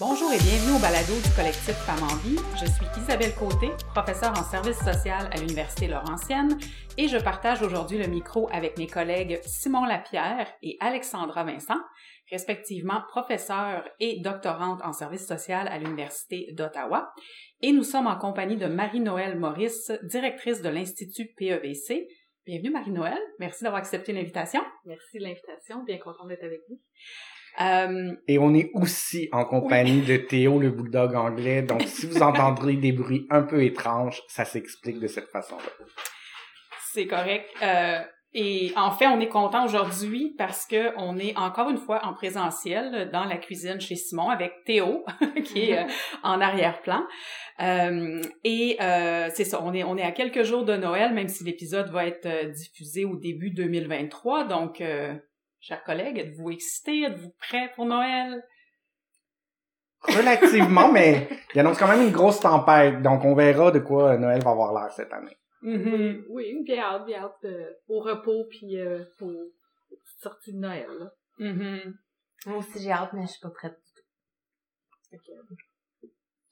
Bonjour et bienvenue au balado du collectif Femmes en vie. Je suis Isabelle Côté, professeure en service social à l'Université Laurentienne et je partage aujourd'hui le micro avec mes collègues Simon Lapierre et Alexandra Vincent, respectivement professeure et doctorante en service social à l'Université d'Ottawa. Et nous sommes en compagnie de Marie-Noël Maurice, directrice de l'Institut PEVC. Bienvenue Marie-Noël, merci d'avoir accepté l'invitation. Merci de l'invitation, bien contente d'être avec vous. Euh, Et on est aussi en compagnie de Théo, le bulldog anglais. Donc, si vous entendrez des bruits un peu étranges, ça s'explique de cette façon-là. C'est correct. Euh, et en fait, on est content aujourd'hui parce que on est encore une fois en présentiel dans la cuisine chez Simon avec Théo qui est euh, en arrière-plan. Euh, et euh, c'est ça, on est on est à quelques jours de Noël, même si l'épisode va être euh, diffusé au début 2023. Donc Chers collègues, êtes-vous excités? Êtes-vous prêts pour Noël? Relativement, mais il annonce quand même une grosse tempête, donc on verra de quoi Noël va avoir l'air cette année. Mm-hmm. Oui, bien hâte, bien hâte euh, au repos puis euh, pour petite sortie de Noël. Mm-hmm. Moi aussi j'ai hâte, mais je suis pas prête du tout.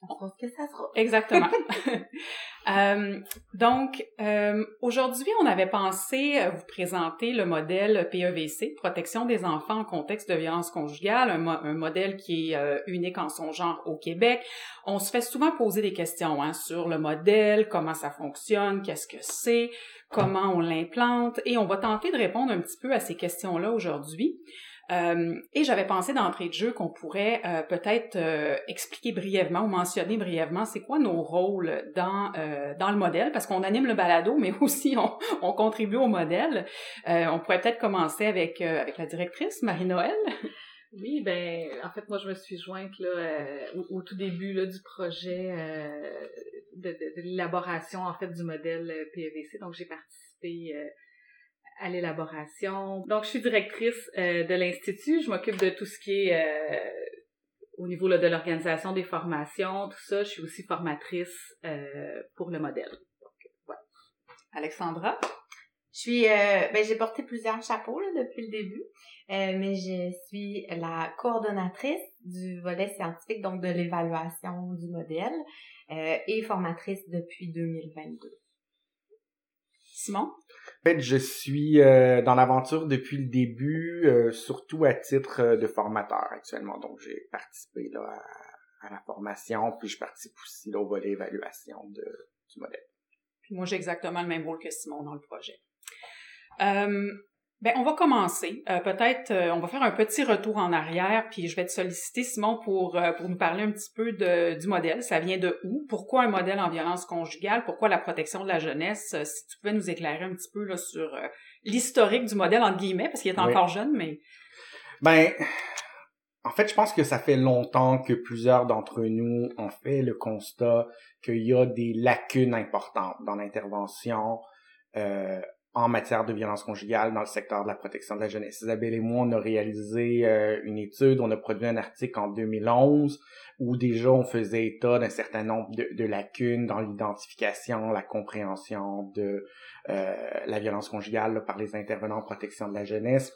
On pense que ça sera. Exactement. euh, donc, euh, aujourd'hui, on avait pensé vous présenter le modèle PEVC, protection des enfants en contexte de violence conjugale, un, un modèle qui est euh, unique en son genre au Québec. On se fait souvent poser des questions hein, sur le modèle, comment ça fonctionne, qu'est-ce que c'est, comment on l'implante, et on va tenter de répondre un petit peu à ces questions-là aujourd'hui. Euh, et j'avais pensé d'entrée de jeu qu'on pourrait euh, peut-être euh, expliquer brièvement ou mentionner brièvement c'est quoi nos rôles dans dans le modèle parce qu'on anime le balado mais aussi on, on contribue au modèle. on pourrait peut-être commencer avec avec la directrice Marie-Noël. Oui, ben en fait moi je me suis jointe là au, tout début là du projet de, de, de l'élaboration en fait du modèle PEVC donc j'ai participé à l'élaboration. Donc, je suis directrice euh, de l'Institut. Je m'occupe de tout ce qui est euh, au niveau là, de l'organisation des formations, tout ça. Je suis aussi formatrice euh, pour le modèle. Donc, ouais. Alexandra? Je suis, ben, j'ai porté plusieurs chapeaux là, depuis le début, mais je suis la coordonnatrice du volet scientifique, donc de l'évaluation du modèle, et formatrice depuis 2022. Simon? Fait, je suis euh, dans l'aventure depuis le début, euh, surtout à titre euh, de formateur actuellement. Donc, j'ai participé là à, la formation, puis je participe aussi là, au volet évaluation de, du modèle. Puis moi, j'ai exactement le même rôle que Simon dans le projet. Ben, on va commencer. Euh, peut-être, euh, on va faire un petit retour en arrière, puis je vais te solliciter, Simon, pour, euh, pour nous parler un petit peu de, du modèle. Ça vient de où? Pourquoi un modèle en violence conjugale? Pourquoi la protection de la jeunesse? si tu pouvais nous éclairer un petit peu là, sur l'historique du modèle, entre guillemets, parce qu'il est encore jeune, mais... Ben, en fait, je pense que ça fait longtemps que plusieurs d'entre nous ont fait le constat qu'il y a des lacunes importantes dans l'intervention euh, en matière de violence conjugale dans le secteur de la protection de la jeunesse. Isabelle et moi, on a réalisé euh, une étude, on a produit un article en 2011 où déjà on faisait état d'un certain nombre de, lacunes dans l'identification, la compréhension de euh, la violence conjugale par les intervenants en protection de la jeunesse.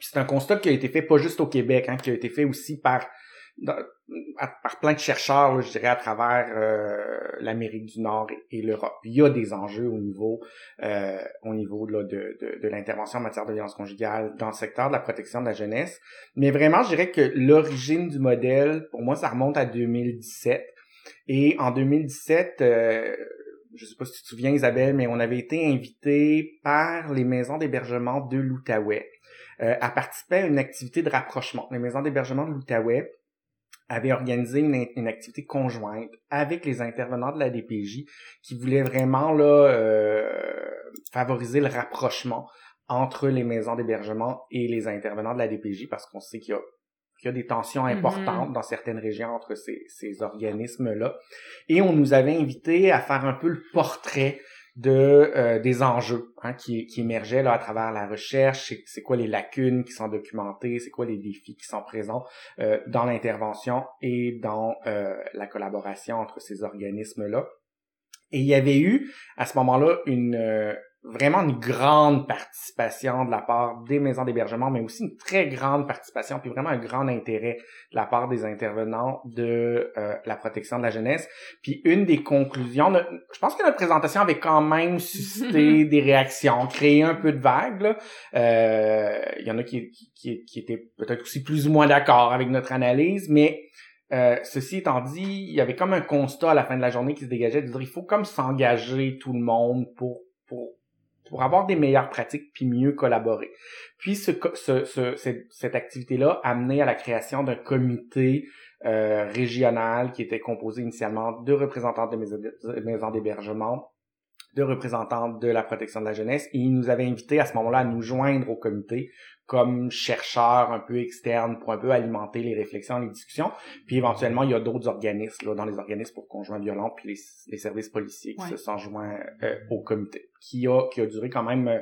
C'est un constat qui a été fait pas juste au Québec, hein, qui a été fait aussi par par plein de chercheurs, je dirais, à travers euh, l'Amérique du Nord et, l'Europe. Il y a des enjeux au niveau, euh, au niveau de, l'intervention en matière de violence conjugale dans le secteur de la protection de la jeunesse. Mais vraiment, je dirais que l'origine du modèle, pour moi, ça remonte à 2017. Et en 2017, euh, je sais pas si tu te souviens, Isabelle, mais on avait été invité par les maisons d'hébergement de l'Outaouais euh, à participer à une activité de rapprochement. Les maisons d'hébergement de l'Outaouais avait organisé une, activité conjointe avec les intervenants de la DPJ qui voulaient vraiment là euh, favoriser le rapprochement entre les maisons d'hébergement et les intervenants de la DPJ parce qu'on sait qu'il y a qu'il y a des tensions mm-hmm. importantes dans certaines régions entre ces, ces organismes-là. Et on nous avait invité à faire un peu le portrait de euh, des enjeux hein, qui, qui émergeaient là à travers la recherche, c'est quoi les lacunes qui sont documentées, c'est quoi les défis qui sont présents euh, dans l'intervention et dans euh, la collaboration entre ces organismes-là? Et il y avait eu à ce moment-là une vraiment une grande participation de la part des maisons d'hébergement, mais aussi une très grande participation, puis vraiment un grand intérêt de la part des intervenants de euh, la protection de la jeunesse. Puis une des conclusions, je pense que notre présentation avait quand même suscité des réactions, créé un peu de vagues. Euh, il y en a qui, qui, qui étaient peut-être aussi plus ou moins d'accord avec notre analyse, mais euh, ceci étant dit, il y avait comme un constat à la fin de la journée qui se dégageait de dire il faut comme s'engager tout le monde pour pour pour avoir des meilleures pratiques puis mieux collaborer. Puis ce, ce, cette, activité-là a amené à la création d'un comité euh, régional qui était composé initialement de représentants de maisons d'hébergement, de représentants de la protection de la jeunesse, et il nous avait invités à ce moment-là à nous joindre au comité comme chercheurs un peu externes pour un peu alimenter les réflexions, les discussions. Puis éventuellement, il y a d'autres organismes, là, dans les organismes pour conjoints violents, puis les, services policiers qui se sont joints euh, au comité, qui a, qui a duré quand même euh,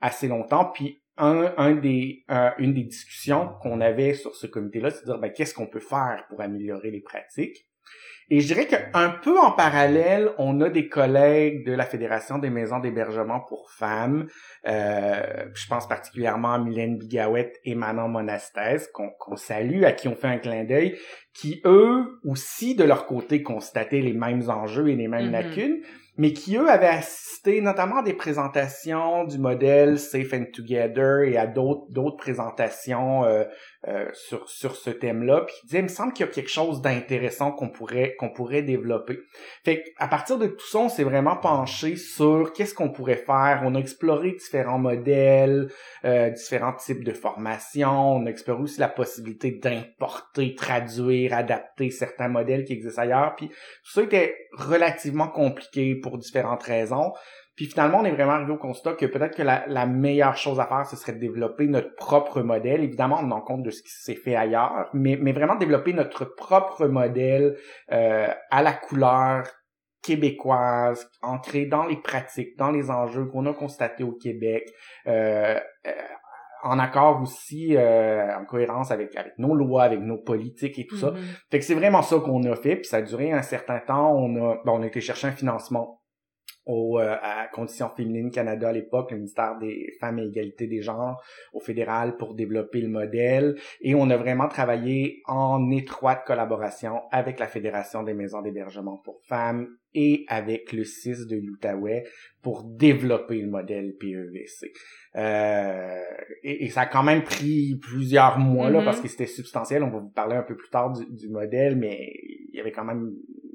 assez longtemps. Puis un, un des, euh, une des discussions qu'on avait sur ce comité-là, c'est de dire, ben, qu'est-ce qu'on peut faire pour améliorer les pratiques? Et je dirais qu'un peu en parallèle, on a des collègues de la Fédération des maisons d'hébergement pour femmes. Euh, je pense particulièrement à Mylène Bigawet et Manon Monastès, qu'on salue, à qui on fait un clin d'œil, qui eux aussi, de leur côté, constataient les mêmes enjeux et les mêmes mm-hmm. lacunes, mais qui eux avaient assisté notamment à des présentations du modèle Safe and Together et à d'autres présentations euh, euh, sur sur ce thème-là, puis qui disaient il me semble qu'il y a quelque chose d'intéressant qu'on pourrait qu'on pourrait développer. Fait à partir de tout ça, on s'est vraiment penché sur qu'est-ce qu'on pourrait faire. On a exploré différents modèles, euh, différents types de formations. On a exploré aussi la possibilité d'importer, traduire, adapter certains modèles qui existent ailleurs. Puis tout ça était relativement compliqué pour différentes raisons. Puis finalement, on est vraiment arrivé au constat que peut-être que la, meilleure chose à faire, ce serait de développer notre propre modèle. Évidemment, on en compte de ce qui s'est fait ailleurs, mais, mais vraiment développer notre propre modèle euh, à la couleur québécoise, ancré dans les pratiques, dans les enjeux qu'on a constatés au Québec, euh, euh, en accord aussi, en cohérence avec, avec nos lois, avec nos politiques et tout ça. Mm-hmm. Fait que c'est vraiment ça qu'on a fait, puis ça a duré un certain temps. On a, on a été chercher un financement au, euh, à Conditions féminines Canada à l'époque, le ministère des Femmes et Égalité des genres au fédéral pour développer le modèle. Et on a vraiment travaillé en étroite collaboration avec la Fédération des maisons d'hébergement pour femmes et avec le CIS de l'Outaouais pour développer le modèle PEVC. Euh, et, ça a quand même pris plusieurs mois là mm-hmm. parce que c'était substantiel. On va vous parler un peu plus tard du, du modèle, mais il y avait quand même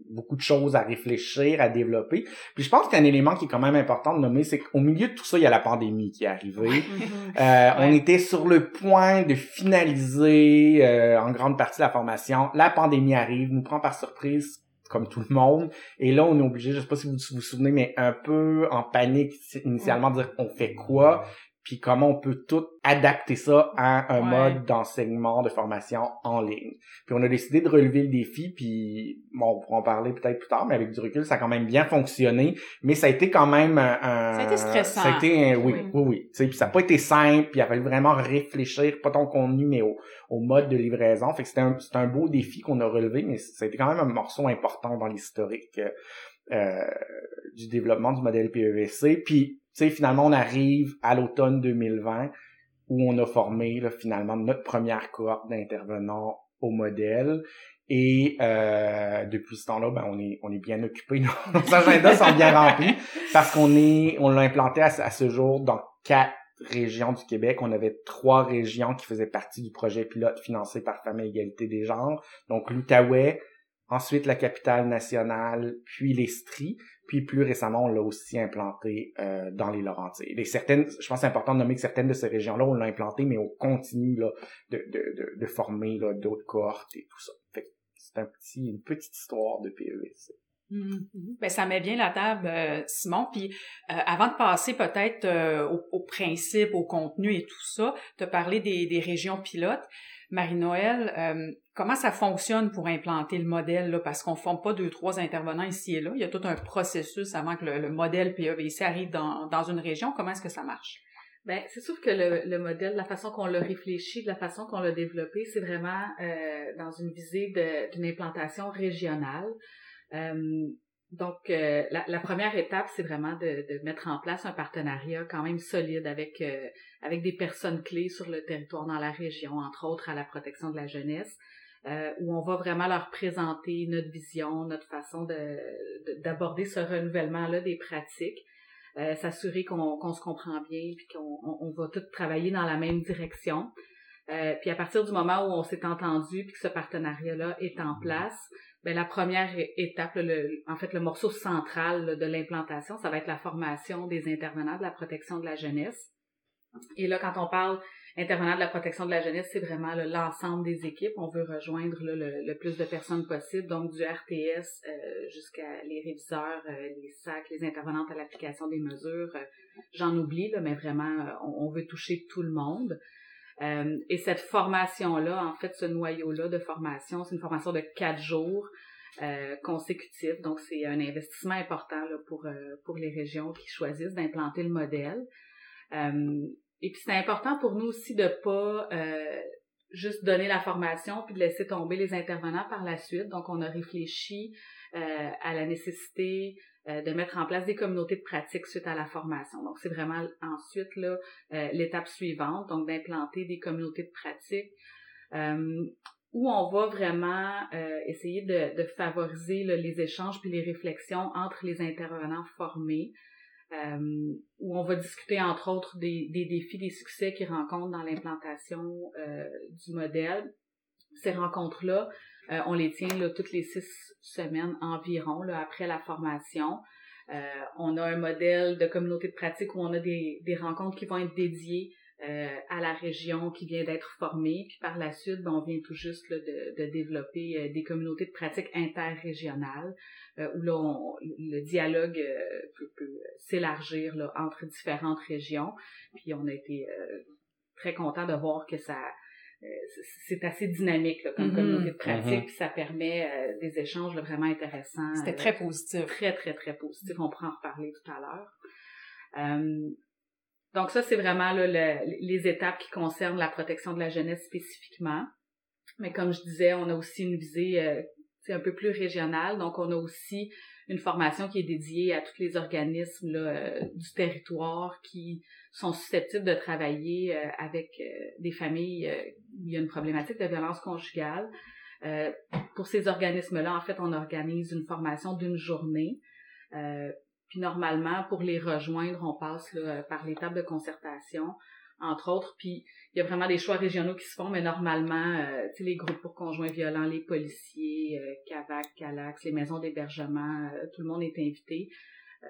beaucoup de choses à réfléchir, à développer. Puis je pense qu'un élément qui est quand même important de nommer, c'est qu'au milieu de tout ça, il y a la pandémie qui est arrivée. euh, On était sur le point de finaliser euh, en grande partie la formation. La pandémie arrive, nous prend par surprise comme tout le monde. Et là, on est obligé, je sais pas si vous vous souvenez, mais un peu en panique initialement, de dire on fait quoi? Puis comment on peut tout adapter ça à un mode d'enseignement, de formation en ligne. Puis on a décidé de relever le défi, puis bon, on pourra en parler peut-être plus tard, mais avec du recul, ça a quand même bien fonctionné, mais ça a été quand même un... ça a été stressant. Ça a été, oui, oui, oui. oui. Puis ça n'a pas été simple, puis il a fallu vraiment réfléchir, pas ton contenu, mais au, au mode de livraison. Fait que c'était un, un beau défi qu'on a relevé, mais ça a été quand même un morceau important dans l'historique euh, du développement du modèle PEVC. Puis sais, finalement, on arrive à l'automne 2020 où on a formé là, finalement notre première cohorte d'intervenants au modèle. Et euh, depuis ce temps-là, ben, on est on est bien occupé. Nos agendas sont bien remplis parce qu'on est on l'a implanté à, ce jour dans quatre régions du Québec. On avait trois régions qui faisaient partie du projet pilote financé par Famille Égalité des genres. Donc l'Outaouais, ensuite la capitale nationale, puis l'Estrie. Puis plus récemment, on l'a aussi implanté euh, dans les Laurentides. Et certaines, je pense c'est important de nommer que certaines de ces régions-là, on l'a implanté, mais on continue là, de, de, de, former là, d'autres cohortes et tout ça. c'est un petit, une petite histoire de PEVC. Mm-hmm. Ben, ça met bien la table, euh, Simon. Puis euh, avant de passer peut-être au, au, principe, au contenu et tout ça, te parler des, des régions pilotes. Marie-Noël, comment ça fonctionne pour implanter le modèle, là, parce qu'on ne forme pas deux, trois intervenants ici et là. Il y a tout un processus avant que le, modèle PEVC arrive dans, une région. Comment est-ce que ça marche? Ben, c'est sûr que le, le, modèle, la façon qu'on l'a réfléchi, la façon qu'on l'a développé, c'est vraiment euh, dans une visée d'une implantation régionale. Euh, donc, euh, la, première étape, c'est vraiment de, mettre en place un partenariat quand même solide avec avec des personnes clés sur le territoire dans la région, entre autres à la protection de la jeunesse, euh, où on va vraiment leur présenter notre vision, notre façon de d'aborder ce renouvellement-là des pratiques. Euh, s'assurer qu'on se comprend bien puis qu'on on, va tous travailler dans la même direction. Euh, puis à partir du moment où on s'est entendu puis que ce partenariat-là est en place, ben la première étape, le, en fait le morceau central de l'implantation, ça va être la formation des intervenants de la protection de la jeunesse. Et là, quand on parle intervenant de la protection de la jeunesse, c'est vraiment l'ensemble des équipes. On veut rejoindre le, plus de personnes possible, donc du RTS euh, jusqu'à les réviseurs, euh, les SAC, les intervenantes à l'application des mesures. Euh, j'en oublie, là, mais vraiment, on, veut toucher tout le monde. et cette formation-là, en fait, ce noyau-là de formation, c'est une formation de quatre jours. consécutifs. Donc, c'est un investissement important pour, pour les régions qui choisissent d'implanter le modèle. Et puis c'est important pour nous aussi de pas euh, juste donner la formation puis de laisser tomber les intervenants par la suite. Donc on a réfléchi euh, à la nécessité euh, de mettre en place des communautés de pratique suite à la formation. Donc c'est vraiment ensuite là l'étape suivante, donc d'implanter des communautés de pratique où on va vraiment essayer de, de favoriser les échanges puis les réflexions entre les intervenants formés euh, où on va discuter entre autres des, des défis, des succès qu'ils rencontrent dans l'implantation euh, du modèle. Ces rencontres-là, euh, on les tient là, toutes les six semaines environ là, après la formation. Euh, on a un modèle de communauté de pratique où on a des, des rencontres qui vont être dédiées euh, à la région qui vient d'être formée. Puis par la suite, ben, on vient tout juste là, de, de, développer euh, des communautés de pratique interrégionales euh, où là, le dialogue peut, peut s'élargir entre différentes régions. Puis on a été très content de voir que ça c'est assez dynamique là, comme mm-hmm. communauté de pratique, mm-hmm. puis ça permet des échanges vraiment intéressants. C'était très positif. Très, très, très positif. On pourra en reparler tout à l'heure. Donc ça, c'est vraiment là, les étapes qui concernent la protection de la jeunesse spécifiquement. Mais comme je disais, on a aussi une visée euh, un peu plus régionale. Donc on a aussi une formation qui est dédiée à tous les organismes là, euh, du territoire qui sont susceptibles de travailler euh, avec euh, des familles où il y a une problématique de violence conjugale. pour ces organismes-là, en fait, on organise une formation d'une journée puis normalement, pour les rejoindre, on passe là, par l'étape de concertation, entre autres. Puis il y a vraiment des choix régionaux qui se font, mais normalement, euh, tu sais, les groupes pour conjoints violents, les policiers, euh, CAVAC, CALAX, les maisons d'hébergement, euh, tout le monde est invité. Euh,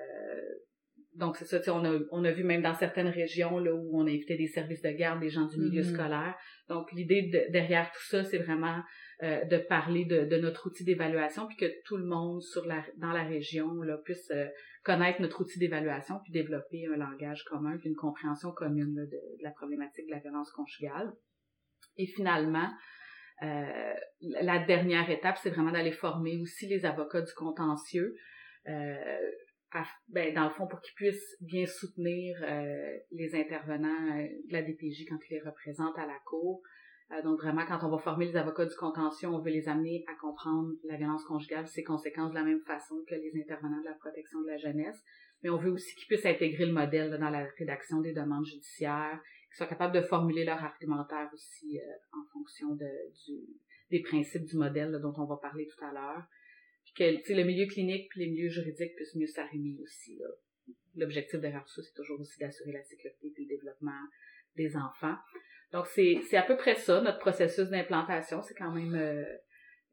donc c'est ça, tu sais, on a, on a vu même dans certaines régions là où on invitait des services de garde, des gens du milieu mm-hmm. scolaire. Donc l'idée derrière tout ça, c'est vraiment euh, de parler de, de notre outil d'évaluation, puis que tout le monde sur la, dans la région là, puisse euh, connaître notre outil d'évaluation, puis développer un langage commun, puis une compréhension commune de, la problématique de la violence conjugale. Et finalement, euh, la dernière étape, c'est vraiment d'aller former aussi les avocats du contentieux, euh, ben, dans le fond, pour qu'ils puissent bien soutenir euh, les intervenants de la DPJ quand ils les représentent à la cour, euh, donc vraiment, quand on va former les avocats du contentieux, on veut les amener à comprendre la violence conjugale, ses conséquences de la même façon que les intervenants de la protection de la jeunesse. Mais on veut aussi qu'ils puissent intégrer le modèle dans la rédaction des demandes judiciaires, qu'ils soient capables de formuler leur argumentaire aussi euh, en fonction de, du, des principes du modèle dont on va parler tout à l'heure. Puis que le milieu clinique puis les milieux juridiques puissent mieux s'arrimer aussi. L'objectif derrière ça, c'est toujours aussi d'assurer la sécurité et le développement des enfants. Donc, c'est, c'est à peu près ça, notre processus d'implantation. C'est quand même euh,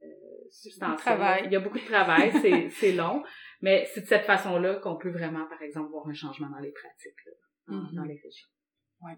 euh substantiel. Il y a beaucoup de travail, c'est, c'est long, mais c'est de cette façon-là qu'on peut vraiment, par exemple, voir un changement dans les pratiques là, mm-hmm. dans les régions. Ouais.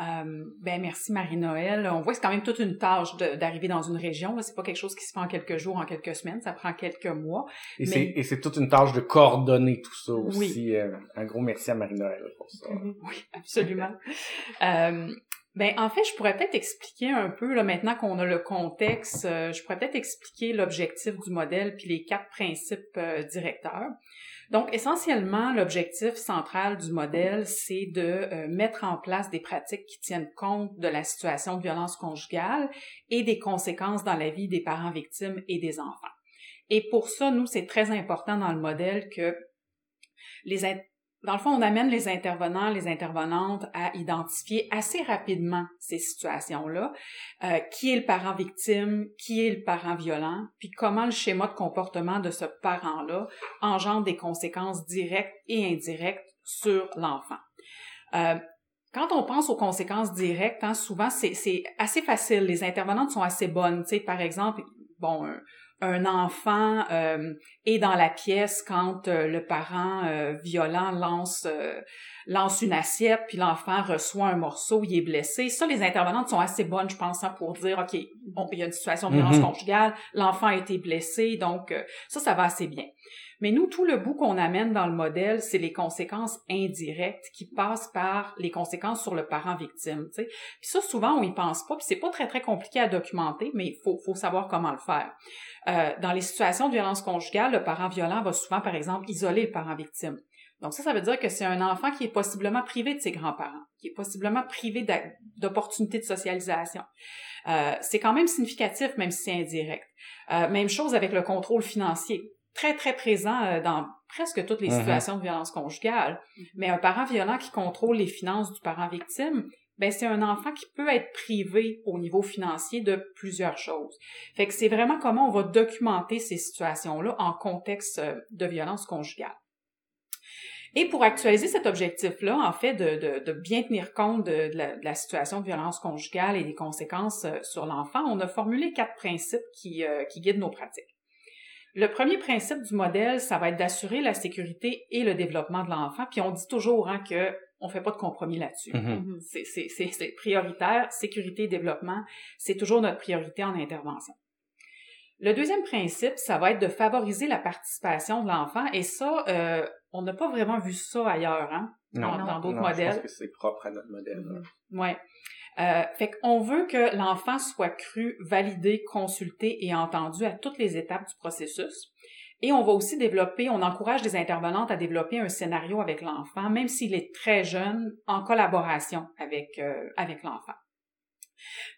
Euh, ben merci Marie-Noël. On voit que c'est quand même toute une tâche d'arriver dans une région. C'est pas quelque chose qui se fait en quelques jours, en quelques semaines. Ça prend quelques mois. Et c'est et c'est toute une tâche de coordonner tout ça aussi. Euh, un gros merci à Marie-Noël pour ça. Oui, absolument. euh, Ben en fait, je pourrais peut-être expliquer un peu là maintenant qu'on a le contexte, euh, je pourrais peut-être expliquer l'objectif du modèle puis les quatre principes euh, directeurs. Donc essentiellement, l'objectif central du modèle, c'est de euh, mettre en place des pratiques qui tiennent compte de la situation de violence conjugale et des conséquences dans la vie des parents victimes et des enfants. Et pour ça, nous, c'est très important dans le modèle que les, dans le fond, on amène les intervenants, les intervenantes à identifier assez rapidement ces situations-là, euh, qui est le parent victime, qui est le parent violent, puis comment le schéma de comportement de ce parent-là engendre des conséquences directes et indirectes sur l'enfant. Euh, quand on pense aux conséquences directes, hein, souvent c'est assez facile. Les intervenantes sont assez bonnes. Tu sais, par exemple, bon, un enfant euh, est dans la pièce quand euh, le parent euh, violent lance lance une assiette puis l'enfant reçoit un morceau, il est blessé. Ça, les intervenantes sont assez bonnes, je pense, hein, pour dire ok, bon, il y a une situation de violence mm-hmm. conjugale, l'enfant a été blessé, donc ça, ça va assez bien. Mais nous, tout le bout qu'on amène dans le modèle, c'est les conséquences indirectes qui passent par les conséquences sur le parent victime. Puis ça, souvent, on y pense pas, puis c'est pas très, très compliqué à documenter, mais il faut, faut savoir comment le faire. Euh, dans les situations de violence conjugale, le parent violent va souvent, par exemple, isoler le parent victime. Donc ça, ça veut dire que c'est un enfant qui est possiblement privé de ses grands-parents, qui est possiblement privé d'opportunités de socialisation. Euh, c'est quand même significatif, même si c'est indirect. Euh, même chose avec le contrôle financier très, très présent euh, dans presque toutes les uh-huh. situations de violence conjugale. Mm-hmm. Mais un parent violent qui contrôle les finances du parent victime, ben c'est un enfant qui peut être privé au niveau financier de plusieurs choses. Fait que c'est vraiment comment on va documenter ces situations-là en contexte euh, de violence conjugale. Et pour actualiser cet objectif-là, en fait, de, de, bien tenir compte de, la, situation de violence conjugale et des conséquences euh, sur l'enfant, on a formulé quatre principes qui, qui guident nos pratiques. Le premier principe du modèle, ça va être d'assurer la sécurité et le développement de l'enfant. Puis on dit toujours hein, que on fait pas de compromis là-dessus. Mm-hmm. Mm-hmm. C'est prioritaire, sécurité et développement, c'est toujours notre priorité en intervention. Le deuxième principe, ça va être de favoriser la participation de l'enfant, et ça, euh, on n'a pas vraiment vu ça ailleurs, hein, dans d'autres modèles. Je pense que c'est propre à notre modèle. Mm-hmm. Ouais. Euh, fait qu'on veut que l'enfant soit cru, validé, consulté et entendu à toutes les étapes du processus. Et on va aussi développer, on encourage les intervenantes à développer un scénario avec l'enfant, même s'il est très jeune, en collaboration avec, euh, avec l'enfant.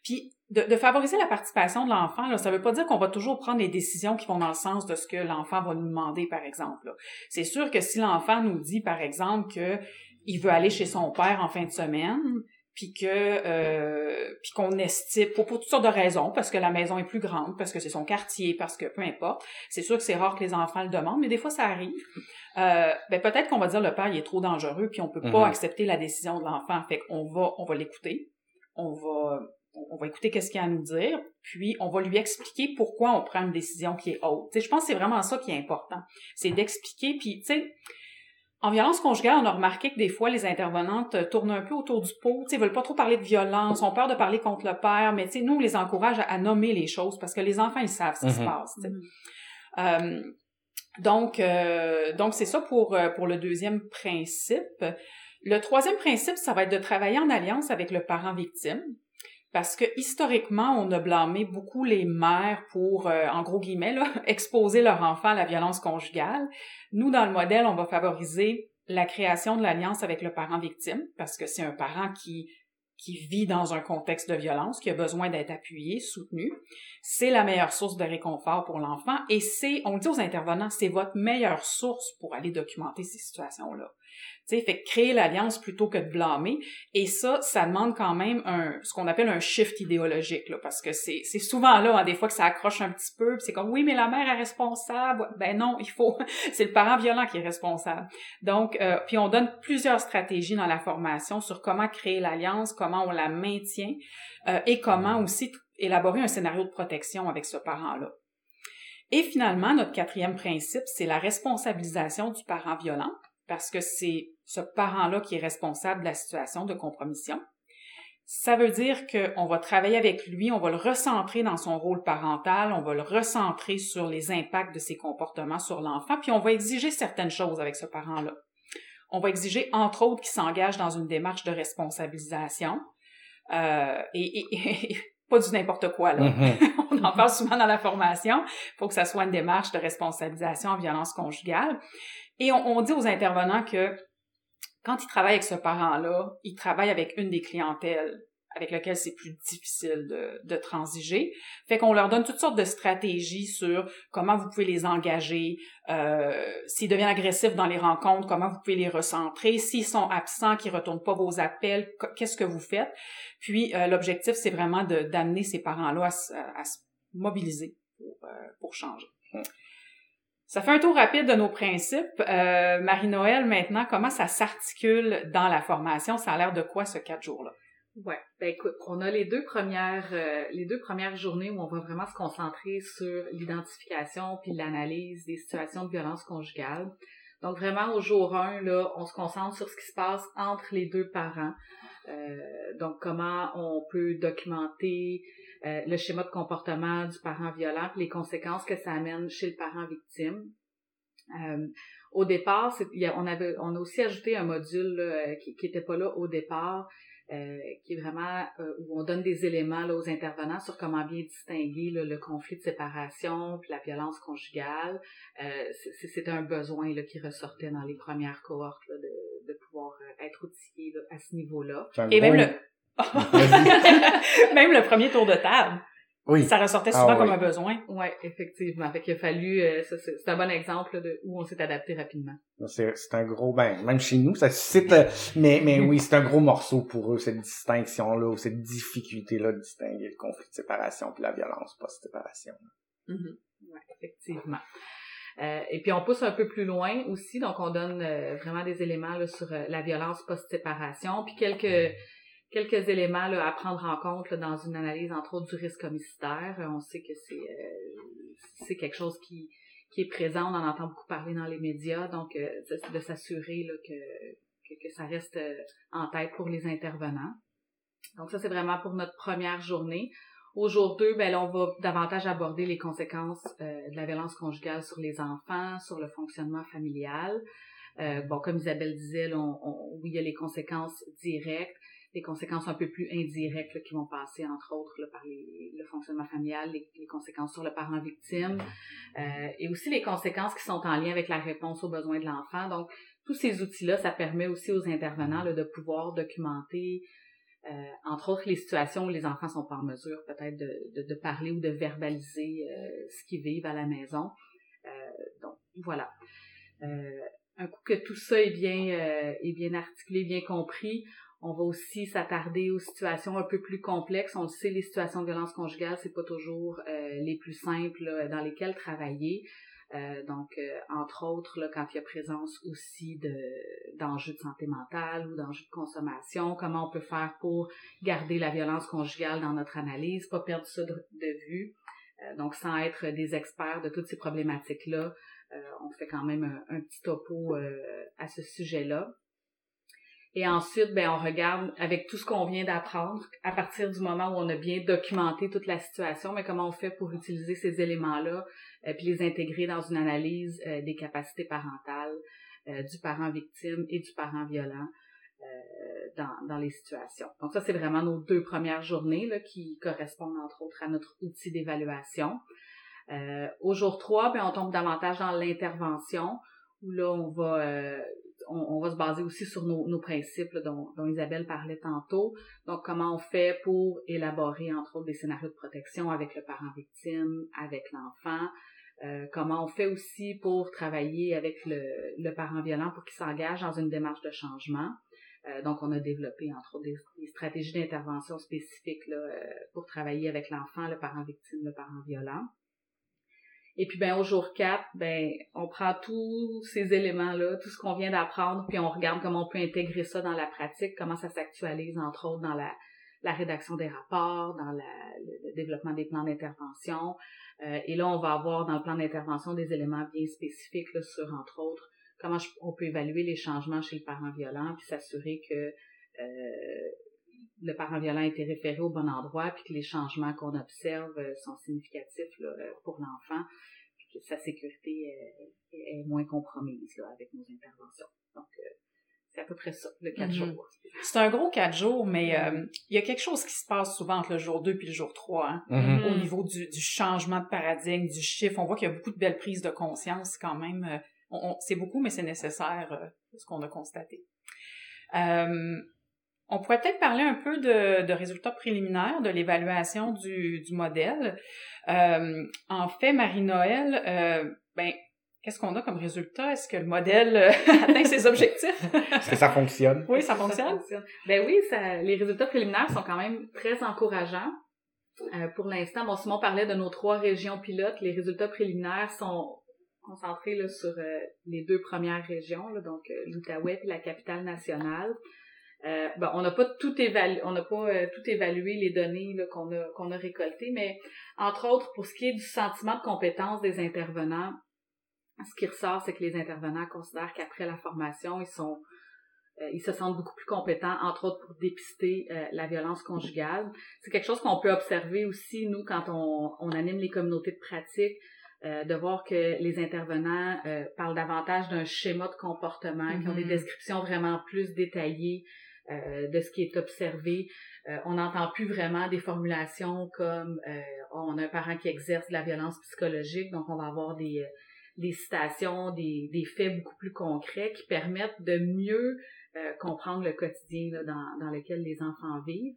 Puis, de, favoriser la participation de l'enfant, ça ne veut pas dire qu'on va toujours prendre les décisions qui vont dans le sens de ce que l'enfant va nous demander, par exemple. C'est sûr que si l'enfant nous dit, par exemple, que il veut aller chez son père en fin de semaine, puis que euh, puis qu'on estime pour, toutes sortes de raisons parce que la maison est plus grande parce que c'est son quartier parce que peu importe c'est sûr que c'est rare que les enfants le demandent mais des fois ça arrive euh, ben peut-être qu'on va dire le père il est trop dangereux puis on peut pas mm-hmm. accepter la décision de l'enfant fait qu'on va on va l'écouter on va on va écouter qu'est-ce qu'il a à nous dire, puis on va lui expliquer pourquoi on prend une décision qui est haute. je pense que c'est vraiment ça qui est important. C'est d'expliquer, puis tu sais, en violence conjugale, on a remarqué que des fois, les intervenantes euh, tournent un peu autour du pot. Ils veulent pas trop parler de violence, ont peur de parler contre le père, mais nous, on les encourage à, nommer les choses parce que les enfants, ils savent ce qui se mm-hmm. passe. Mm-hmm. Euh, donc, euh, donc c'est ça pour, pour le deuxième principe. Le troisième principe, ça va être de travailler en alliance avec le parent victime. Parce que historiquement, on a blâmé beaucoup les mères pour, euh, en gros guillemets, là, exposer leur enfant à la violence conjugale. Nous, dans le modèle, on va favoriser la création de l'alliance avec le parent victime, parce que c'est un parent qui qui vit dans un contexte de violence, qui a besoin d'être appuyé, soutenu. C'est la meilleure source de réconfort pour l'enfant et c'est, on le dit aux intervenants, c'est votre meilleure source pour aller documenter ces situations-là. Tu sais, fait créer l'alliance plutôt que de blâmer. Et ça, ça demande quand même un, ce qu'on appelle un shift idéologique, là, parce que c'est, c'est souvent là, hein, des fois que ça accroche un petit peu, c'est comme, oui, mais la mère est responsable. Ben non, il faut, c'est le parent violent qui est responsable. Donc, euh, puis on donne plusieurs stratégies dans la formation sur comment créer l'alliance, comment on la maintient, euh, et comment aussi élaborer un scénario de protection avec ce parent-là. Et finalement, notre quatrième principe, c'est la responsabilisation du parent violent parce que c'est ce parent-là qui est responsable de la situation de compromission. Ça veut dire qu'on va travailler avec lui, on va le recentrer dans son rôle parental, on va le recentrer sur les impacts de ses comportements sur l'enfant, puis on va exiger certaines choses avec ce parent-là. On va exiger, entre autres, qu'il s'engage dans une démarche de responsabilisation. euh, et, et, pas du n'importe quoi là. Mhm. On en parle souvent dans la formation. Il faut que ça soit une démarche de responsabilisation en violence conjugale. Et on, on dit aux intervenants que quand ils travaillent avec ce parent-là, ils travaillent avec une des clientèles avec lequel c'est plus difficile de, de transiger. Fait qu'on leur donne toutes sortes de stratégies sur comment vous pouvez les engager, euh, s'ils deviennent agressifs dans les rencontres, comment vous pouvez les recentrer, s'ils sont absents, qu'ils retournent pas vos appels, qu'est-ce que vous faites? Puis euh, l'objectif, c'est vraiment d'amener ces parents-là à, à, se mobiliser pour, euh, pour changer. Ça fait un tour rapide de nos principes. Euh, Marie-Noël, maintenant, comment ça s'articule dans la formation? Ça a l'air de quoi ce quatre jours-là? Ouais, ben écoute, on a les deux premières euh, les deux premières journées où on va vraiment se concentrer sur l'identification puis l'analyse des situations de violence conjugale. Donc vraiment au jour 1 là, on se concentre sur ce qui se passe entre les deux parents. Euh, donc comment on peut documenter euh, le schéma de comportement du parent violent puis les conséquences que ça amène chez le parent victime. au départ, on avait on a aussi ajouté un module qui qui était pas là au départ euh, qui est vraiment euh, où on donne des éléments là, aux intervenants sur comment bien distinguer le conflit de séparation puis la violence conjugale. Euh, C'était un besoin là, qui ressortait dans les premières cohortes là, de, de pouvoir euh, être outillé à ce niveau-là. Et même le même le premier tour de table. Oui. Ça ressortait souvent ah comme un besoin. Oui, effectivement. Fait qu'il a fallu, euh, c'est un bon exemple de où on s'est adapté rapidement. C'est un gros, ben, même chez nous, ça c'est, euh, mais, mais oui, c'est un gros morceau pour eux, cette distinction-là, ou cette difficulté-là de distinguer le conflit de séparation puis la violence post-séparation. Mm -hmm. Oui, effectivement. Euh, et puis on pousse un peu plus loin aussi, donc on donne euh, vraiment des éléments là, sur la violence post-séparation, puis quelques quelques éléments là, à prendre en compte là, dans une analyse, entre autres, du risque homicidaire. On sait que c'est euh, c'est quelque chose qui, qui est présent, on en entend beaucoup parler dans les médias, donc euh, de, s'assurer que, que, que, ça reste euh, en tête pour les intervenants. Donc ça, c'est vraiment pour notre première journée. Au jour 2, ben, on va davantage aborder les conséquences euh, de la violence conjugale sur les enfants, sur le fonctionnement familial. Euh, bon, comme Isabelle disait, là, on, on, il y a les conséquences directes, des conséquences un peu plus indirectes qui vont passer, entre autres, là, par les, le fonctionnement familial, les, les, conséquences sur le parent victime, euh, et aussi les conséquences qui sont en lien avec la réponse aux besoins de l'enfant. Donc, tous ces outils-là, ça permet aussi aux intervenants là, de pouvoir documenter, euh, entre autres, les situations où les enfants sont pas en mesure peut-être de, de, de, parler ou de verbaliser euh, ce qu'ils vivent à la maison. Euh, donc, voilà. Euh, un coup que tout ça est bien, est bien articulé, bien compris, on va aussi s'attarder aux situations un peu plus complexes. On le sait, les situations de violence conjugale, c'est pas toujours euh, les plus simples dans lesquelles travailler. Euh, donc, euh, entre autres, là, quand il y a présence aussi de d'enjeux de santé mentale ou d'enjeux de consommation, comment on peut faire pour garder la violence conjugale dans notre analyse, pas perdre ça de, de vue. donc, sans être des experts de toutes ces problématiques-là, on fait quand même un, un petit topo à ce sujet-là. Et ensuite, ben, on regarde avec tout ce qu'on vient d'apprendre, à partir du moment où on a bien documenté toute la situation, mais comment on fait pour utiliser ces éléments-là, euh, puis les intégrer dans une analyse euh, des capacités parentales euh, du parent victime et du parent violent dans, dans les situations. Donc ça, c'est vraiment nos deux premières journées là, qui correspondent entre autres à notre outil d'évaluation. au jour 3, ben, on tombe davantage dans l'intervention, où là, on va on, va se baser aussi sur nos, principes dont, Isabelle parlait tantôt. Donc, comment on fait pour élaborer, entre autres, des scénarios de protection avec le parent victime, avec l'enfant? Euh, comment on fait aussi pour travailler avec le, parent violent pour qu'il s'engage dans une démarche de changement? Euh, donc, on a développé, entre autres, des, stratégies d'intervention spécifiques euh, pour travailler avec l'enfant, le parent victime, le parent violent. Et puis ben au jour 4, ben on prend tous ces éléments-là, tout ce qu'on vient d'apprendre, puis on regarde comment on peut intégrer ça dans la pratique, comment ça s'actualise entre autres dans la, la rédaction des rapports, dans la, le, développement des plans d'intervention. Euh, et là, on va avoir dans le plan d'intervention des éléments bien spécifiques là, sur entre autres comment on peut évaluer les changements chez le parent violent, puis s'assurer que euh, le parent violent a été référé au bon endroit, puis que les changements qu'on observe euh, sont significatifs là, euh, pour l'enfant, puis que sa sécurité est, est moins compromise là, avec nos interventions. Donc, euh, c'est à peu près ça, le quatre Mhm. jours. C'est un gros quatre jours, mais euh, il y a quelque chose qui se passe souvent entre le jour 2 puis le jour 3. Hein? Mhm. Au niveau du, du changement de paradigme, du chiffre, on voit qu'il y a beaucoup de belles prises de conscience quand même. Euh, on- on- c'est beaucoup, mais c'est nécessaire, euh, ce qu'on a constaté. Euh, on pourrait peut-être parler un peu de, de résultats préliminaires de l'évaluation du, du modèle. Euh, en fait, Marie-Noël, euh, ben, qu'est-ce qu'on a comme résultat? Est-ce que le modèle euh, atteint ses objectifs? Est-ce que ça fonctionne? oui, ça fonctionne. Ben oui, ça, les résultats préliminaires sont quand même très encourageants. Euh, pour l'instant, bon, Simon parlait de nos trois régions pilotes. Les résultats préliminaires sont concentrés là, sur euh, les deux premières régions, là, donc euh, l'Outaouais et la capitale nationale. Euh, bon, on n'a pas tout évalué, on n'a pas euh, tout évalué les données là, qu'on a qu'on a récoltées, mais entre autres pour ce qui est du sentiment de compétence des intervenants, ce qui ressort, c'est que les intervenants considèrent qu'après la formation, ils sont euh, ils se sentent beaucoup plus compétents, entre autres pour dépister euh, la violence conjugale. C'est quelque chose qu'on peut observer aussi, nous, quand on, on anime les communautés de pratique, euh, de voir que les intervenants euh, parlent davantage d'un schéma de comportement, qui ont des Mhm. descriptions vraiment plus détaillées euh, de ce qui est observé. Euh, on n'entend plus vraiment des formulations comme euh, Oh, on a un parent qui exerce de la violence psychologique, donc on va avoir des, euh, des citations, des, des faits beaucoup plus concrets qui permettent de mieux euh, comprendre le quotidien là, dans, dans lequel les enfants vivent.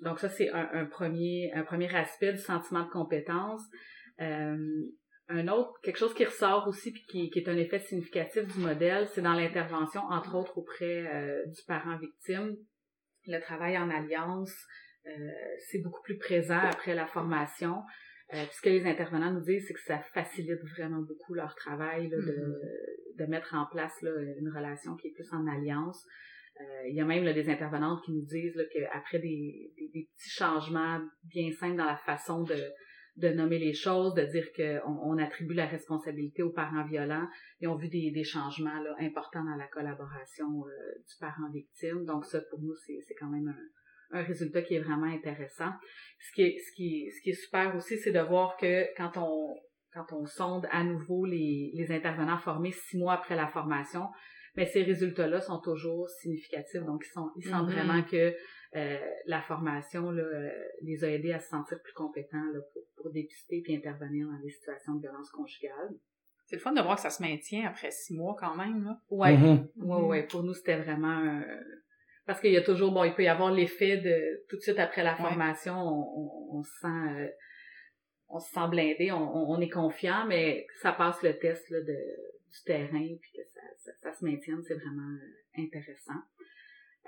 Donc ça, c'est un, un premier, un premier aspect du sentiment de compétence. Euh, un autre, quelque chose qui ressort aussi puis qui, qui est un effet significatif du modèle, c'est dans l'intervention, entre autres auprès euh, du parent victime. Le travail en alliance, euh, c'est beaucoup plus présent après la formation. Euh, puis ce que les intervenants nous disent, c'est que ça facilite vraiment beaucoup leur travail là, de, de mettre en place là, une relation qui est plus en alliance. Euh, il y a même là, des intervenantes qui nous disent qu'après des, des, des petits changements bien simples dans la façon de, de nommer les choses, de dire qu'on on attribue la responsabilité aux parents violents, ils ont vu des, des changements là, importants dans la collaboration euh, du parent victime. Donc ça, pour nous, c'est c'est quand même un, un résultat qui est vraiment intéressant. Ce qui est, ce qui, ce qui est super aussi, c'est de voir que quand on quand on sonde à nouveau les, les intervenants formés six mois après la formation, mais ces résultats-là sont toujours significatifs. Donc, ils, sont, ils sentent Mhm. vraiment que euh, la formation là, euh, les a aidés à se sentir plus compétents là, pour, pour dépister puis intervenir dans des situations de violence conjugale. C'est le fun de voir que ça se maintient après six mois quand même. Là. Ouais, Mhm. ouais, ouais. Pour nous, c'était vraiment un- parce qu'il y a toujours, bon, il peut y avoir l'effet de tout de suite après la Ouais. formation, on, on, on se sent, euh, on se sent blindé, on, on, est confiant, mais ça passe le test là, de, du terrain puis que ça, ça, ça se maintienne, c'est vraiment euh, intéressant.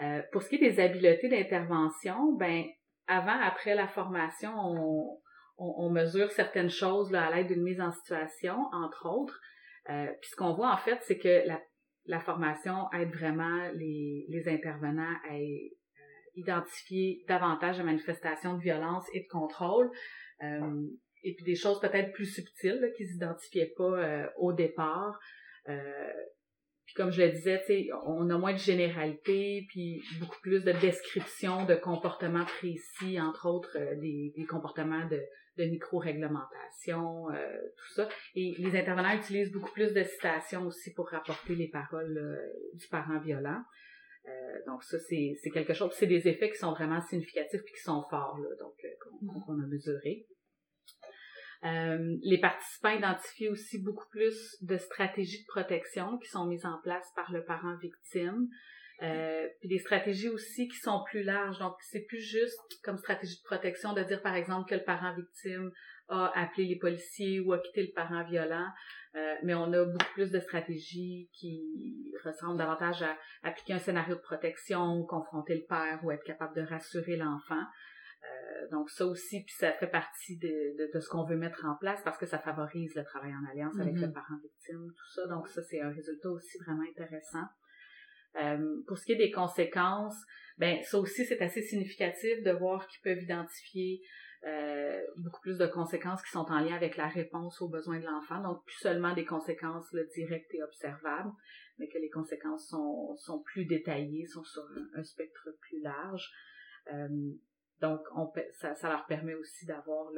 Euh, pour ce qui est des habiletés d'intervention, ben avant, après la formation, on, on, on mesure certaines choses là, à l'aide d'une mise en situation, entre autres. Euh, puis ce qu'on voit en fait, c'est que la, la formation aide vraiment les, les intervenants à euh, identifier davantage de manifestations de violence et de contrôle. Euh, et puis des choses peut-être plus subtiles qu'ils n'identifiaient pas au départ. Euh, puis comme je le disais, on a moins de généralité, puis beaucoup plus de descriptions de comportements précis, entre autres euh, des, des comportements de, de micro-réglementation, euh, tout ça. Et les intervenants utilisent beaucoup plus de citations aussi pour rapporter les paroles euh, du parent violent. Euh, donc ça, c'est quelque chose, c'est des effets qui sont vraiment significatifs puis qui sont forts, là, donc qu'on a mesuré. Euh, les participants identifient aussi beaucoup plus de stratégies de protection qui sont mises en place par le parent victime. Euh, puis des stratégies aussi qui sont plus larges. Donc, c'est plus juste comme stratégie de protection de dire, par exemple, que le parent victime a appelé les policiers ou a quitté le parent violent, euh, mais on a beaucoup plus de stratégies qui ressemblent davantage à appliquer un scénario de protection, confronter le père ou être capable de rassurer l'enfant. Euh, donc ça aussi, puis ça fait partie de, de, de ce qu'on veut mettre en place parce que ça favorise le travail en alliance avec Mhm. le parent victime, tout ça. Donc ça, c'est un résultat aussi vraiment intéressant. Euh, pour ce qui est des conséquences, ben ça aussi c'est assez significatif de voir qu'ils peuvent identifier euh, beaucoup plus de conséquences qui sont en lien avec la réponse aux besoins de l'enfant. Donc plus seulement des conséquences là, directes et observables, mais que les conséquences sont, sont plus détaillées, sont sur un, un spectre plus large. Euh, donc on, peut- ça, ça leur permet aussi d'avoir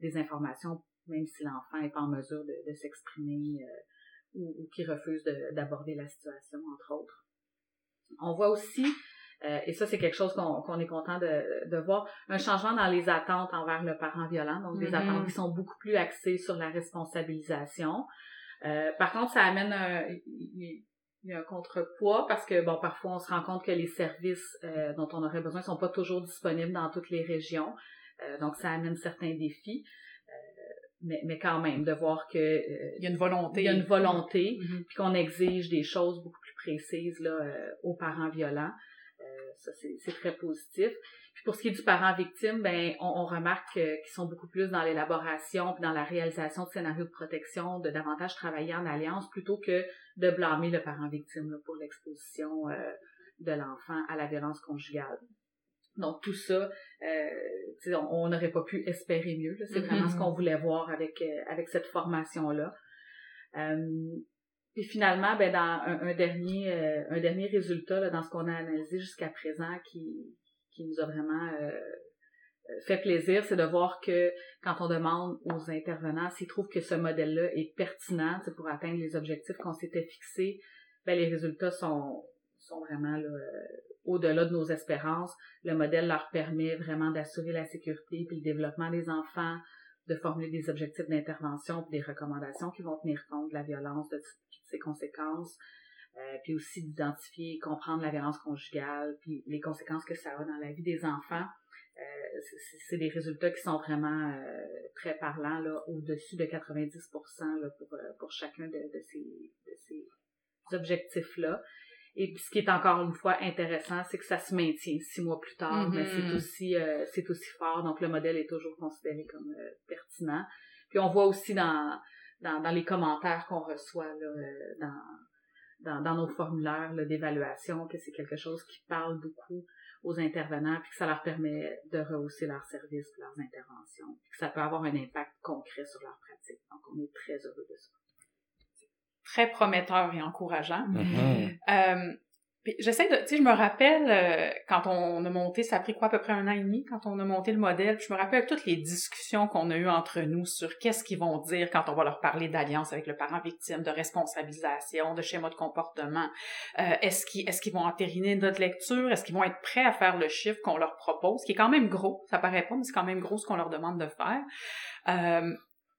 des informations, même si l'enfant n'est pas en mesure de, de s'exprimer euh, ou, qui refusent d'aborder la situation, entre autres. On voit aussi, euh, et ça c'est quelque chose qu'on est content de, de, voir, un changement dans les attentes envers le parent violent, donc des mm-hmm. attentes qui sont beaucoup plus axées sur la responsabilisation. Euh, par contre, ça amène un, il y a un contrepoids parce que bon parfois on se rend compte que les services euh, dont on aurait besoin sont pas toujours disponibles dans toutes les régions euh, donc ça amène certains défis mais, mais quand même, de voir que euh, il y a une volonté, il y a une volonté, mm-hmm. puis qu'on exige des choses beaucoup plus précises là euh, aux parents violents. Euh, ça c'est très positif. Puis pour ce qui est du parent victime, ben on, on remarque qu'ils sont beaucoup plus dans l'élaboration puis dans la réalisation de scénarios de protection, de davantage travailler en alliance plutôt que de blâmer le parent victime là, pour l'exposition de l'enfant à la violence conjugale. Donc tout ça, euh, on n'aurait pas pu espérer mieux. C'est mm-hmm. vraiment ce qu'on voulait voir avec euh, avec cette formation là. Euh, puis finalement, ben dans un, dernier euh, un dernier résultat là, dans ce qu'on a analysé jusqu'à présent qui qui nous a vraiment fait plaisir, c'est de voir que quand on demande aux intervenants s'ils trouvent que ce modèle-là est pertinent pour atteindre les objectifs qu'on s'était fixés, ben les résultats sont sont vraiment là, au-delà de nos espérances. Le modèle leur permet vraiment d'assurer la sécurité puis le développement des enfants, de formuler des objectifs d'intervention des recommandations qui vont tenir compte de la violence, de, ses conséquences, euh, puis aussi d'identifier, comprendre la violence conjugale, puis les conséquences que ça a dans la vie des enfants. Euh, c'est des résultats qui sont vraiment euh, très parlants, là, au-dessus de 90% là, pour, pour chacun de, de ces, de ces objectifs-là. Et ce qui est encore une fois intéressant, c'est que ça se maintient six mois plus tard, mais c'est aussi euh, c'est aussi fort. Donc le modèle est toujours considéré comme euh, pertinent. Puis on voit aussi dans dans, dans les commentaires qu'on reçoit là, euh, dans, dans, dans nos formulaires d'évaluation que c'est quelque chose qui parle beaucoup aux intervenants puis que ça leur permet de rehausser leurs services, leurs interventions, puis que ça peut avoir un impact concret sur leur pratique. Donc on est très heureux de ça très prometteur et encourageant. Mm-hmm. Euh, J'essaie de, tu sais, je me rappelle euh, quand on a monté, ça a pris quoi à peu près un an et demi quand on a monté le modèle. je me rappelle toutes les discussions qu'on a eues entre nous sur qu'est-ce qu'ils vont dire quand on va leur parler d'alliance avec le parent victime, de responsabilisation, de schéma de comportement. Euh, est-ce qu'ils est-ce qu'ils vont entériner notre lecture? Est-ce qu'ils vont être prêts à faire le chiffre qu'on leur propose, qui est quand même gros. Ça paraît pas, mais c'est quand même gros ce qu'on leur demande de faire. Euh,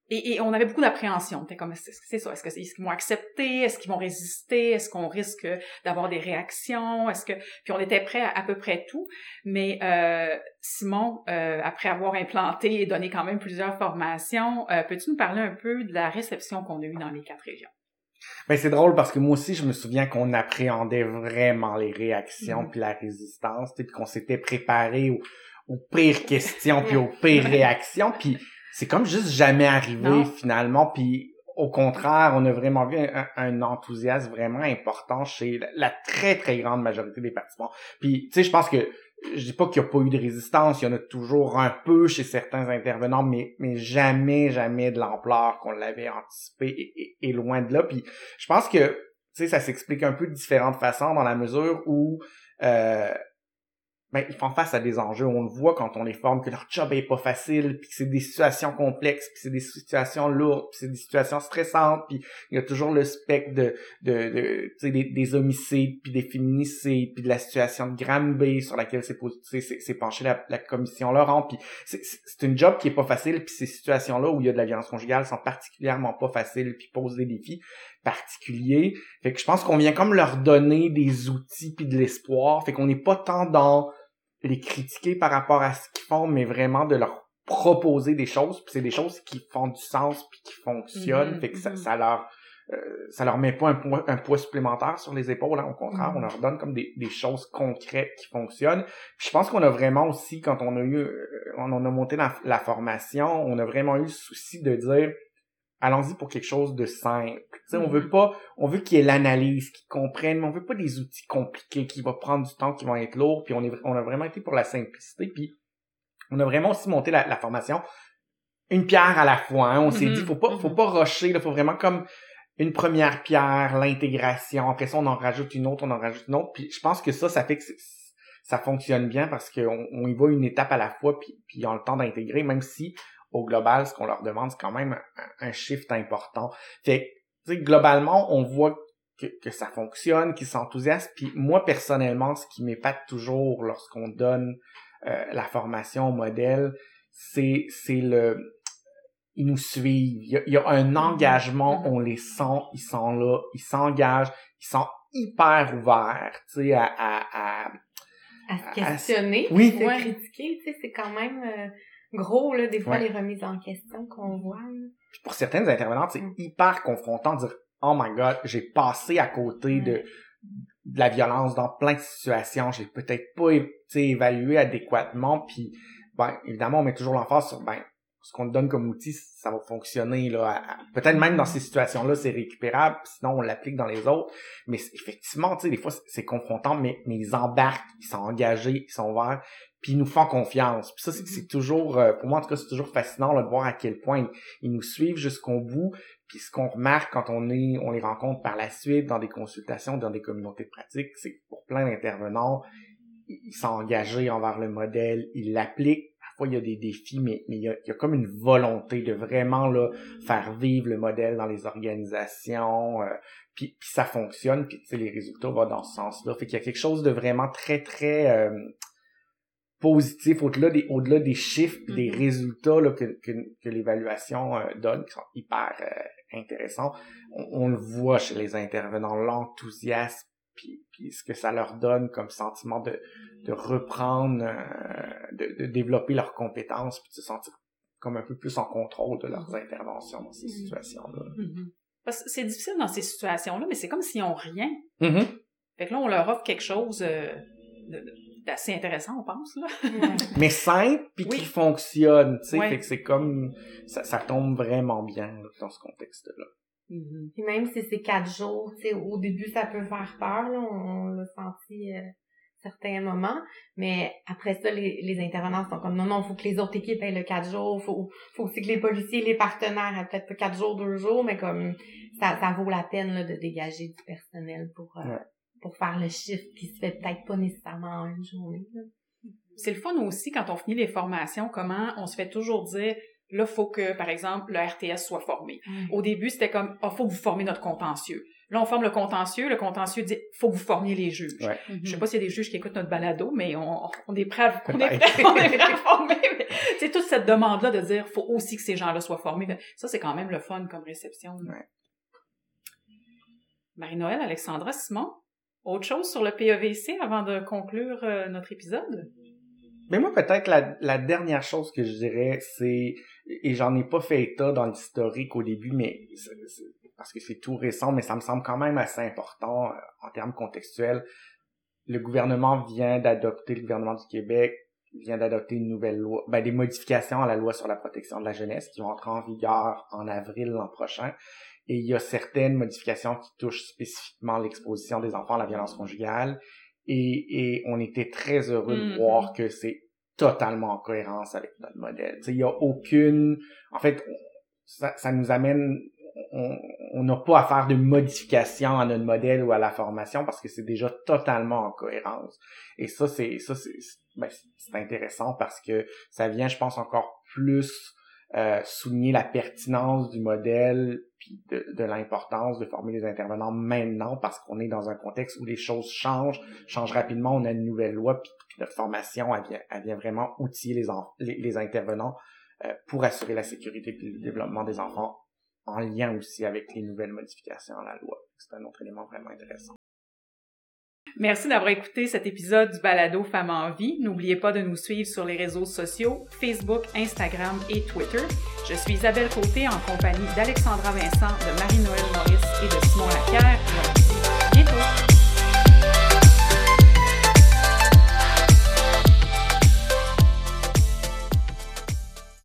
et, on avait beaucoup d'appréhension. comme, c'est ça, est-ce qu'ils vont accepter, est-ce qu'ils vont résister, est-ce qu'on risque d'avoir des réactions, est-ce que, puis on était prêt à, peu près tout. Mais euh, Simon, euh, après avoir implanté et donné quand même plusieurs formations, euh, peux-tu nous parler un peu de la réception qu'on a eue dans les quatre régions? Ben c'est drôle parce que moi aussi je me souviens qu'on appréhendait vraiment les réactions mm-hmm. puis la résistance, puis qu'on s'était préparé aux, aux pires questions puis aux pires réactions puis c'est comme juste jamais arrivé finalement. Puis au contraire, on a vraiment vu un, enthousiasme vraiment important chez la, très très grande majorité des participants. Puis tu sais, je pense que je dis pas qu'il n'y a pas eu de résistance, il y en a toujours un peu chez certains intervenants, mais mais jamais jamais de l'ampleur qu'on l'avait anticipé et, loin de là. Puis je pense que tu sais, ça s'explique un peu de différentes façons dans la mesure où euh, ben, ils font face à des enjeux. On le voit quand on les forme, que leur job est pas facile, puis que c'est des situations complexes, puis c'est des situations lourdes, puis c'est des situations stressantes, puis il y a toujours le spectre de, de, de des, des, homicides, puis des féminicides, puis de la situation de B sur laquelle c'est c'est penché la, la commission Laurent, puis c'est une job qui est pas facile, puis ces situations-là où il y a de la violence conjugale sont particulièrement pas faciles, puis posent des défis particuliers. Fait que je pense qu'on vient comme leur donner des outils puis de l'espoir. Fait qu'on n'est pas tant dans les critiquer par rapport à ce qu'ils font, mais vraiment de leur proposer des choses. Puis c'est des choses qui font du sens puis qui fonctionnent. Mm-hmm, fait que ça, mm-hmm. ça leur euh, ça leur met pas un poids, un poids supplémentaire sur les épaules. Hein, au contraire, on mm-hmm. leur donne comme des, des choses concrètes qui fonctionnent. Puis je pense qu'on a vraiment aussi, quand on a eu, euh, on a monté la, la formation, on a vraiment eu le souci de dire allons-y pour quelque chose de simple. On veut mm-hmm. pas, on veut qu'il y ait l'analyse, qu'ils comprennent, mais on veut pas des outils compliqués qui vont prendre du temps, qui vont être lourds. Puis on, est, on a vraiment été pour la simplicité. Puis on a vraiment aussi monté la, formation une pierre à la fois. Hein. On s'est dit, mm-hmm. faut pas, faut mm-hmm. pas rusher. Il faut vraiment comme une première pierre, l'intégration. Après ça, on en rajoute une autre, on en rajoute une autre. Puis je pense que ça, ça fait que ça fonctionne bien parce qu'on on y va une étape à la fois, puis, puis ils ont le temps d'intégrer, même si au global, ce qu'on leur demande, c'est quand même un, shift important. Fait sais, globalement, on voit que, que ça fonctionne, qu'ils s'enthousiasment. Puis moi, personnellement, ce qui m'épate toujours lorsqu'on donne euh, la formation au modèle, c'est, c'est le... Ils nous suivent. Il y a, un mm-hmm. engagement, mm-hmm. on les sent, ils sont là, ils s'engagent, ils sont hyper ouverts, tu sais, à, à, à à se questionner, oui. se critiquer, tu sais, c'est quand même euh, gros, là, des fois, les remises en question qu'on voit. pour certaines intervenantes, c'est mm. hyper confrontant de dire « Oh my God, j'ai passé à côté de, de la violence dans plein de situations, j'ai peut-être pas évalué adéquatement, puis ben, évidemment, on met toujours l'emphase sur ben, ce qu'on te donne comme outil, ça va fonctionner là. Peut-être même dans ces situations-là, c'est récupérable, sinon on l'applique dans les autres. Mais effectivement, tu sais, des fois c'est confrontant, mais, mais ils embarquent, ils sont engagés, ils sont ouverts, puis ils nous font confiance. Puis ça, c'est mm-hmm. toujours, euh, pour moi en tout cas, c'est toujours fascinant là, de voir à quel point ils, nous suivent jusqu'au bout. Puis ce qu'on remarque quand on est, on les rencontre par la suite dans des consultations, dans des communautés de pratique, c'est pour plein d'intervenants, ils sont engagés envers le modèle, ils l'appliquent Parfois, il y a des défis, mais, mais il, y a, il y a comme une volonté de vraiment là, faire vivre le modèle dans les organisations. Euh, puis, puis, ça fonctionne, puis les résultats vont dans ce sens-là. Fait qu'il y a quelque chose de vraiment très, très euh, positif au-delà des, au-delà des chiffres et des mm-hmm. résultats là, que, que, que l'évaluation euh, donne, qui sont hyper intéressants. On, on, le voit chez les intervenants, l'enthousiasme puis, puis ce que ça leur donne comme sentiment de, de reprendre, euh, de, de, développer leurs compétences, puis de se sentir comme un peu plus en contrôle de leurs interventions dans ces mm-hmm. situations-là. Parce que c'est difficile dans ces situations-là, mais c'est comme s'ils n'ont rien. Mm-hmm. Fait que là, on leur offre quelque chose euh, d'assez intéressant, on pense. Là. mais simple, puis qui fonctionne, tu sais. Fait que c'est comme... Ça, ça tombe vraiment bien dans ce contexte-là. Mm Puis même si c'est quatre jours, tu sais, au début ça peut faire peur, là, on, l'a senti euh, certains moments, mais après ça, les, les intervenants sont comme non, non, faut que les autres équipes aient le quatre jours, faut, faut aussi que les policiers, les partenaires aient peut-être pas quatre jours, deux jours, mais comme ça, ça vaut la peine là, de dégager du personnel pour euh, pour faire le chiffre qui se fait peut-être pas nécessairement en une journée. C'est le fun aussi quand on finit les formations, comment on se fait toujours dire Là, faut que, par exemple, le RTS soit formé. Au début, c'était comme, il oh, faut que vous formez notre contentieux. Là, on forme le contentieux. Le contentieux dit, faut que vous formiez les juges. Ouais. Je sais pas s'il y a des juges qui écoutent notre balado, mais on, on est prêt à, on est prêt, on est prêt à former. C'est toute cette demande-là de dire, faut aussi que ces gens-là soient formés. Ça, c'est quand même le fun comme réception. Ouais. Marie-Noël, Alexandra, Simon, autre chose sur le PEVC avant de conclure euh, notre épisode? Mais moi, peut-être la, la dernière chose que je dirais, c'est, et j'en ai pas fait état dans l'historique au début, mais parce que c'est tout récent, mais ça me semble quand même assez important euh, en termes contextuels. Le gouvernement vient d'adopter, le gouvernement du Québec vient d'adopter une nouvelle loi, ben, des modifications à la loi sur la protection de la jeunesse qui vont entrer en vigueur en avril l'an prochain. Et il y a certaines modifications qui touchent spécifiquement l'exposition des enfants à la violence conjugale et, et on était très heureux de mm-hmm. voir que c'est totalement en cohérence avec notre modèle. Il y a aucune... En fait, ça, ça nous amène... On n'a pas à faire de modification à notre modèle ou à la formation parce que c'est déjà totalement en cohérence. Et ça, c'est ça c'est ben, intéressant parce que ça vient, je pense, encore plus euh, souligner la pertinence du modèle puis de, de l'importance de former les intervenants maintenant parce qu'on est dans un contexte où les choses changent, changent rapidement, on a une nouvelle loi puis, notre formation elle vient, vraiment outiller les, intervenants euh, pour assurer la sécurité et le développement des enfants en lien aussi avec les nouvelles modifications à la loi. C'est un autre élément vraiment intéressant. Merci d'avoir écouté cet épisode du Balado Femmes en vie. N'oubliez pas de nous suivre sur les réseaux sociaux, Facebook, Instagram et Twitter. Je suis Isabelle Côté en compagnie d'Alexandra Vincent, de Marie-Noël Maurice et de Simon Lacquer.